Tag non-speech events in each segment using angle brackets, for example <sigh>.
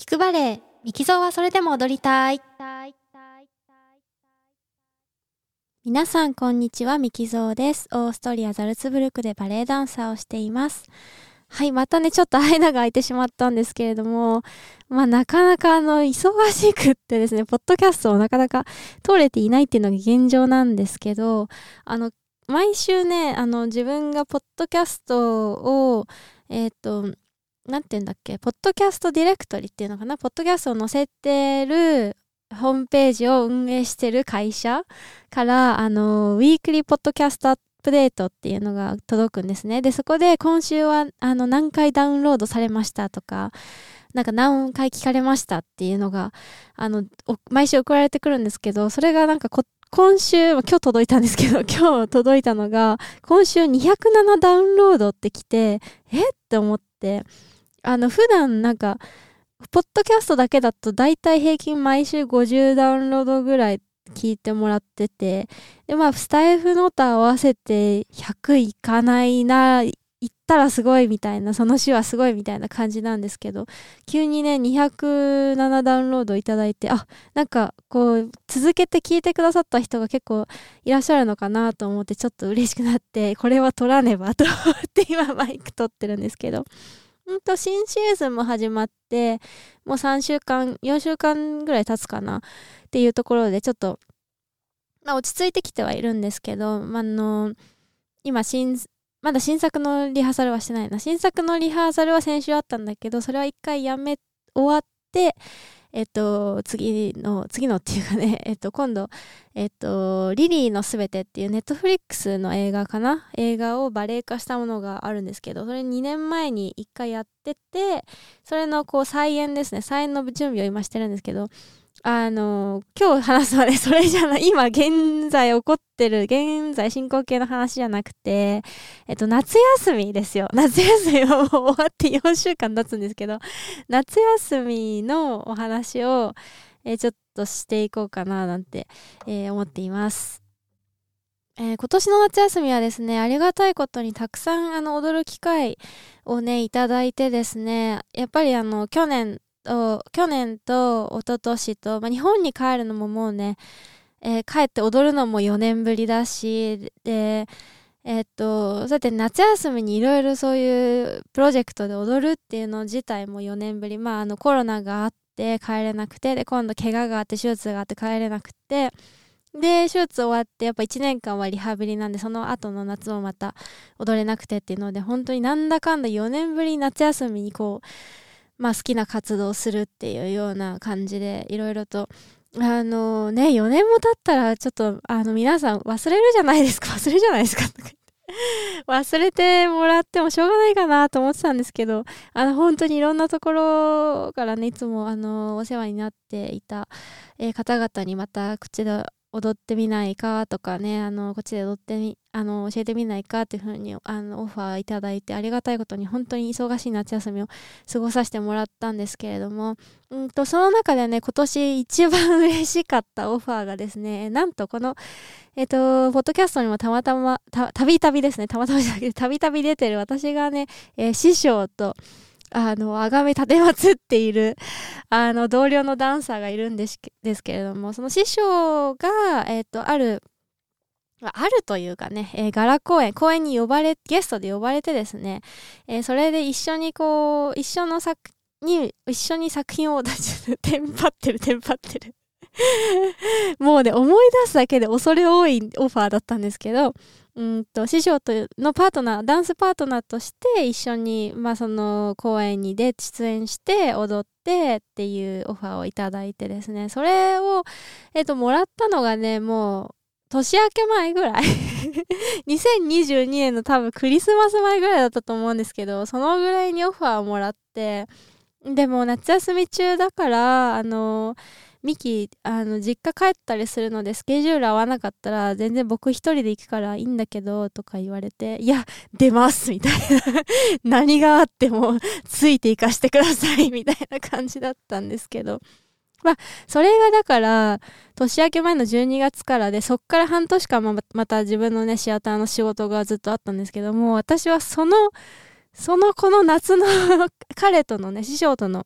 聞くバレエ、ミキゾーはそれでも踊りたい。皆さん、こんにちは。ミキゾーです。オーストリア・ザルツブルクでバレエダンサーをしています。はい、またね、ちょっと間が空いてしまったんですけれども、まあ、なかなかあの、忙しくってですね、ポッドキャストをなかなか通れていないっていうのが現状なんですけど、あの、毎週ね、あの、自分がポッドキャストを、えっ、ー、と、なんて言うんだっけ、ポッドキャストディレクトリっていうのかな、ポッドキャストを載せてるホームページを運営してる会社から、あの、ウィークリーポッドキャストアップデートっていうのが届くんですね。で、そこで今週は、あの、何回ダウンロードされましたとか、なんか何回聞かれましたっていうのが、あの、毎週送られてくるんですけど、それがなんか今週、今日届いたんですけど、<laughs> 今日届いたのが、今週207ダウンロードってきて、え？って思って、あの、普段なんか、ポッドキャストだけだと大体平均毎週50ダウンロードぐらい聞いてもらってて、で、まあ、スタイフノート合わせて100いかないな、行ったらすごいみたいな、その週はすごいみたいな感じなんですけど、急にね、207ダウンロードいただいて、あ、なんかこう、続けて聞いてくださった人が結構いらっしゃるのかなと思って、ちょっと嬉しくなって、これは撮らねばと思って今マイク撮ってるんですけど、んと新シーズンも始まって、もう3週間、4週間ぐらい経つかなっていうところで、ちょっと、まあ落ち着いてきてはいるんですけど、まあの、今新、まだ新作のリハーサルはしてないな。新作のリハーサルは先週あったんだけど、それは1回やめ、終わって、えっと、次の、次のっていうかね、<laughs> えっと、今度、えっと、リリーのすべてっていうネットフリックスの映画かな？映画をバレエ化したものがあるんですけど、それ2年前に1回やってて、それのこう再演ですね、再演の準備を今してるんですけど、あの、今日話すのはね、それじゃない、今現在起こってる、現在進行形の話じゃなくて、えっと、夏休みですよ。<laughs> 夏休みはもう終わって4週間経つんですけど、夏休みのお話を、えー、ちょっとしていこうかな、なんて、えー、思っています。えー、今年の夏休みはですね、ありがたいことにたくさんあの踊る機会をね、いただいてですね、やっぱりあの、去年と、去年と一昨年と、まあ、日本に帰るのももうね、えー、帰って踊るのも4年ぶりだし、で、えー、っと、そうやって夏休みにいろいろそういうプロジェクトで踊るっていうの自体も4年ぶり。まあ、あのコロナがあって帰れなくて、で、今度怪我があって手術があって帰れなくて、で、手術終わってやっぱ1年間はリハビリなんで、その後の夏もまた踊れなくてっていうので、本当になんだかんだ4年ぶり夏休みにこう、まあ、好きな活動をするっていうような感じでいろいろとあのね4年も経ったらちょっとあの皆さん忘れるじゃないですか。<laughs> 忘れるじゃないですか。<laughs> 忘れてもらってもしょうがないかなと思ってたんですけどあの本当にいろんなところからねいつもあのお世話になっていた、えー、方々にまた口で踊ってみないかとかね、あの、こっちで踊ってみ、あの、教えてみないかっていうふうに、あの、オファーいただいて、ありがたいことに本当に忙しい夏休みを過ごさせてもらったんですけれども、うんと、その中でね、今年一番 <laughs> 嬉しかったオファーがですね、なんとこの、えっ、と、ポッドキャストにもたまたま、た、たびたびですね、たまたまじゃなくて、たびたび出てる私がね、えー、師匠と、あの、あがめ立てまつっている、<laughs> あの、同僚のダンサーがいるんですですけれども、その師匠が、えっ、ー、と、ある、あるというかね、えー、ガラ公演、公演に呼ばれ、ゲストで呼ばれてですね、えー、それで一緒にこう、一緒の作、に、一緒に作品を出して、<laughs> テンパってる、テンパってる。<laughs> もうね、思い出すだけで恐れ多いオファーだったんですけど、うんと師匠とのパートナーダンスパートナーとして一緒に、まあ、その公演にで出演して踊ってっていうオファーをいただいてですね。それを、えっと、もらったのがねもう年明け前ぐらい。<laughs> 2022年の多分クリスマス前ぐらいだったと思うんですけどそのぐらいにオファーをもらってでも夏休み中だからあのーミキあの実家帰ったりするのでスケジュール合わなかったら全然僕一人で行くからいいんだけどとか言われていや出ますみたいな。<laughs> 何があってもついていかしてくださいみたいな感じだったんですけど。まあそれがだから年明け前の12月からでそっから半年間ままた自分のねシアターの仕事がずっとあったんですけども私はそのそのこの夏の彼とのね師匠との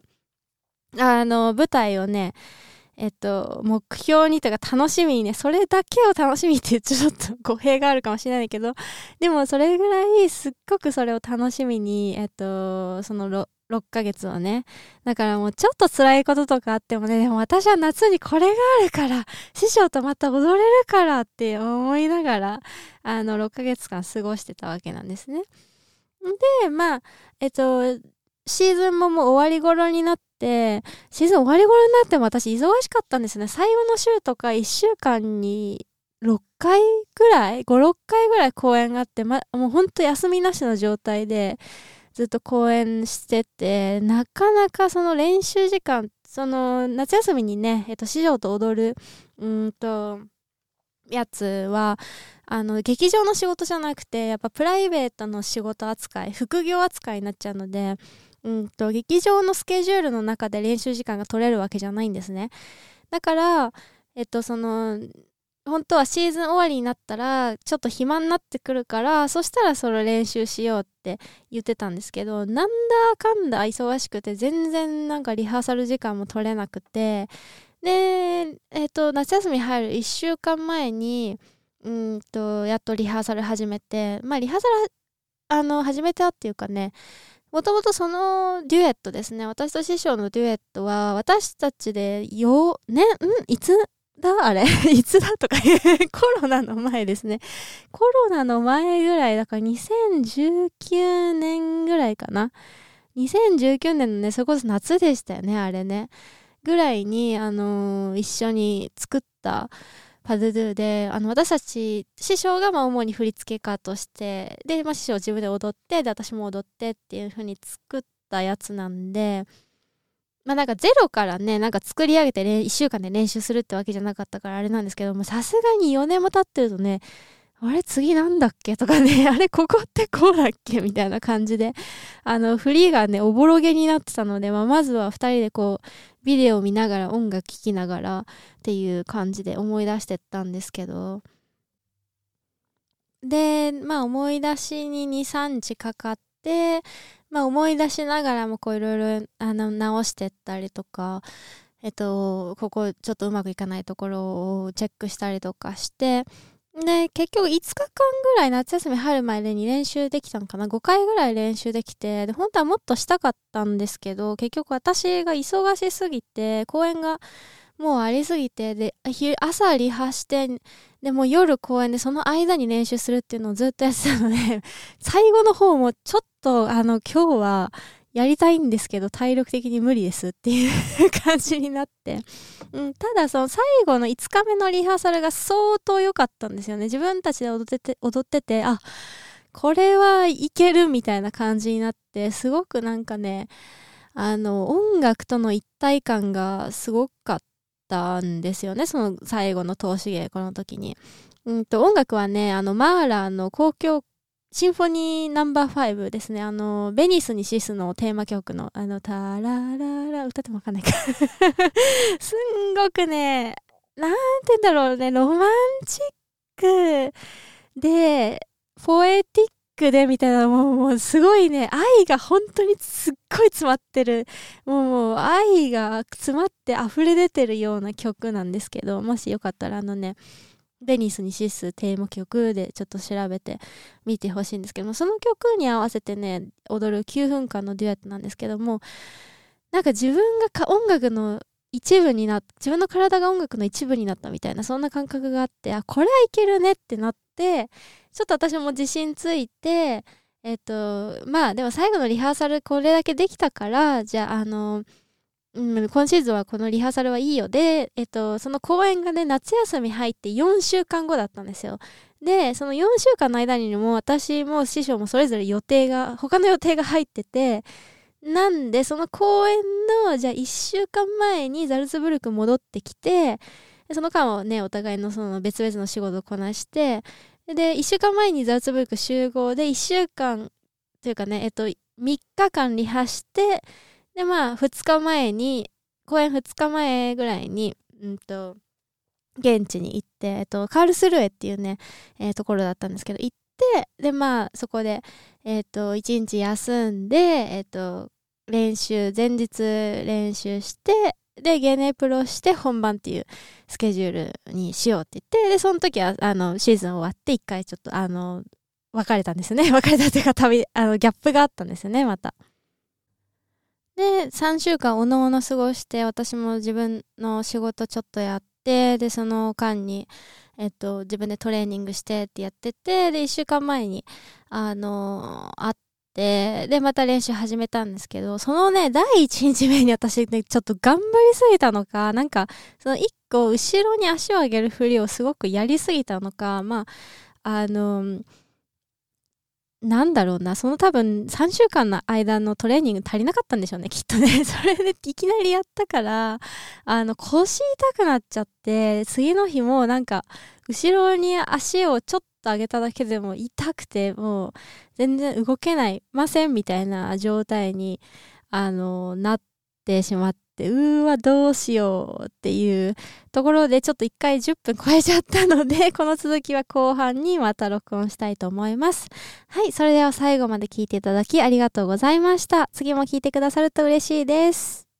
あの、舞台をね、えっと、目標にとか楽しみにね、それだけを楽しみってちゃちょっと語弊があるかもしれないけど、でもそれぐらいすっごくそれを楽しみに、えっと、その 6, 6ヶ月をね。だからもうちょっと辛いこととかあってもね、でも私は夏にこれがあるから、師匠とまた踊れるからって思いながら、あの、6ヶ月間過ごしてたわけなんですね。で、まあ、えっと、シーズンももう終わり頃になって、シーズン終わり頃になっても私忙しかったんですね。最後の週とか1週間に6回ぐらい ?5、6回ぐらい公演があって、ま、もうほんと休みなしの状態で、ずっと公演してて、なかなかその練習時間、その夏休みにね、えっと、師匠と踊る、うんと、やつは、あの、劇場の仕事じゃなくて、やっぱプライベートの仕事扱い、副業扱いになっちゃうので、うんと、劇場のスケジュールの中で練習時間が取れるわけじゃないんですね。だから、えっと、その、本当はシーズン終わりになったら、ちょっと暇になってくるから、そしたらそれ練習しようって言ってたんですけど、なんだかんだ忙しくて、全然なんかリハーサル時間も取れなくて、で、えっと、夏休み入る1週間前に、うんと、やっとリハーサル始めて、まあリハーサル、あの、始めたっていうかね、もともとそのデュエットですね。私と師匠のデュエットは、私たちでよ、ね、ん？いつだ？あれ？<laughs> いつだとかコロナの前ですね。コロナの前ぐらい、だから2019年ぐらいかな。2019年のね、それこそ夏でしたよね、あれね。ぐらいに、あのー、一緒に作ったパドゥドゥで、あの、私たち、師匠がまあ主に振付家として、で、まあ師匠自分で踊って、で、私も踊ってっていう風に作ったやつなんで、まあなんかゼロからね、なんか作り上げて1週間で練習するってわけじゃなかったからあれなんですけども、さすがに4年も経ってるとね、あれ次なんだっけ？とかね、<laughs> あれここってこうだっけ？みたいな感じで、あの、フリーがね、おぼろげになってたので、まあまずは2人でこう、ビデオを見ながら音楽聴きながらっていう感じで思い出してったんですけど、で、まあ思い出しに2、3日かかって、まあ思い出しながらもこういろいろあの直してったりとか、えっと、ここちょっとうまくいかないところをチェックしたりとかして、で、結局5日間ぐらい夏休み入る前に練習できたのかな ?5 回ぐらい練習できて、で、本当はもっとしたかったんですけど、結局私が忙しすぎて、公演がもうありすぎて、で、朝リハして、でも夜公演でその間に練習するっていうのをずっとやってたので <laughs> 最後の方もちょっとあの今日はやりたいんですけど体力的に無理ですっていう感じになって、うん、ただその最後の5日目のリハーサルが相当良かったんですよね。自分たちで踊ってて踊っててあこれはいけるみたいな感じになってすごくなんかねあの音楽との一体感がすごかったんですよね。その最後の投資芸この時に。うんと音楽はねあのマーラーの交響シンフォニーナンバー5ですね。あの、ベニスにシスのテーマ曲の、あの、タラララ、歌ってもわかんないか <laughs> すんごくね、なんて言うんだろうね、ロマンチックで、ポエティックでみたいな、もう、もうすごいね、愛が本当にすっごい詰まってる、もう、もう愛が詰まって溢れ出てるような曲なんですけど、もしよかったらあのね、ベニスにシステーマ曲でちょっと調べてみてほしいんですけどもその曲に合わせてね踊る9分間のデュエットなんですけどもなんか自分が音楽の一部になっ自分の体が音楽の一部になったみたいなそんな感覚があってあこれはいけるねってなってちょっと私も自信ついてえっ、とまあでも最後のリハーサルこれだけできたからじゃああのうん、今シーズンはこのリハーサルはいいよ。で、えっと、その公演がね、夏休み入って4週間後だったんですよ。で、その4週間の間にも私も師匠もそれぞれ予定が、他の予定が入ってて、なんで、その公演の、じゃあ1週間前にザルツブルク戻ってきて、その間はね、お互いのその別々の仕事をこなして、で、1週間前にザルツブルク集合で1週間、というかね、えっと、3日間リハして、で、まあ、2日前に、公演2日前ぐらいに、うんと、現地に行って、えっと、カールスルエっていうね、えー、ところだったんですけど、行って、で、まあ、そこで、えっと、1日休んで、えっと、練習、前日練習して、で、ゲネプロして本番っていうスケジュールにしようって言って、で、その時は、あの、シーズン終わって一回ちょっと、あの、別れたんですね。<laughs> 別れたっていうか、旅、あの、ギャップがあったんですよね、また。で、3週間おのおの過ごして、私も自分の仕事ちょっとやって、で、その間に、えっと、自分でトレーニングしてってやってて、で、1週間前に、あの、会って、で、また練習始めたんですけど、そのね、第1日目に私ね、ちょっと頑張りすぎたのか、なんか、その1個後ろに足を上げるふりをすごくやりすぎたのか、まあ、あのなんだろうな、その多分3週間の間のトレーニング足りなかったんでしょうね、きっとね。<laughs> それでいきなりやったから、あの、腰痛くなっちゃって、次の日もなんか、後ろに足をちょっと上げただけでも痛くて、もう全然動けないませんみたいな状態に、あの、なってしまって、うーわ、どうしようっていうところで、ちょっと一回10分超えちゃったので、<laughs> この続きは後半にまた録音したいと思います。はい、それでは最後まで聞いていただきありがとうございました。次も聞いてくださると嬉しいです。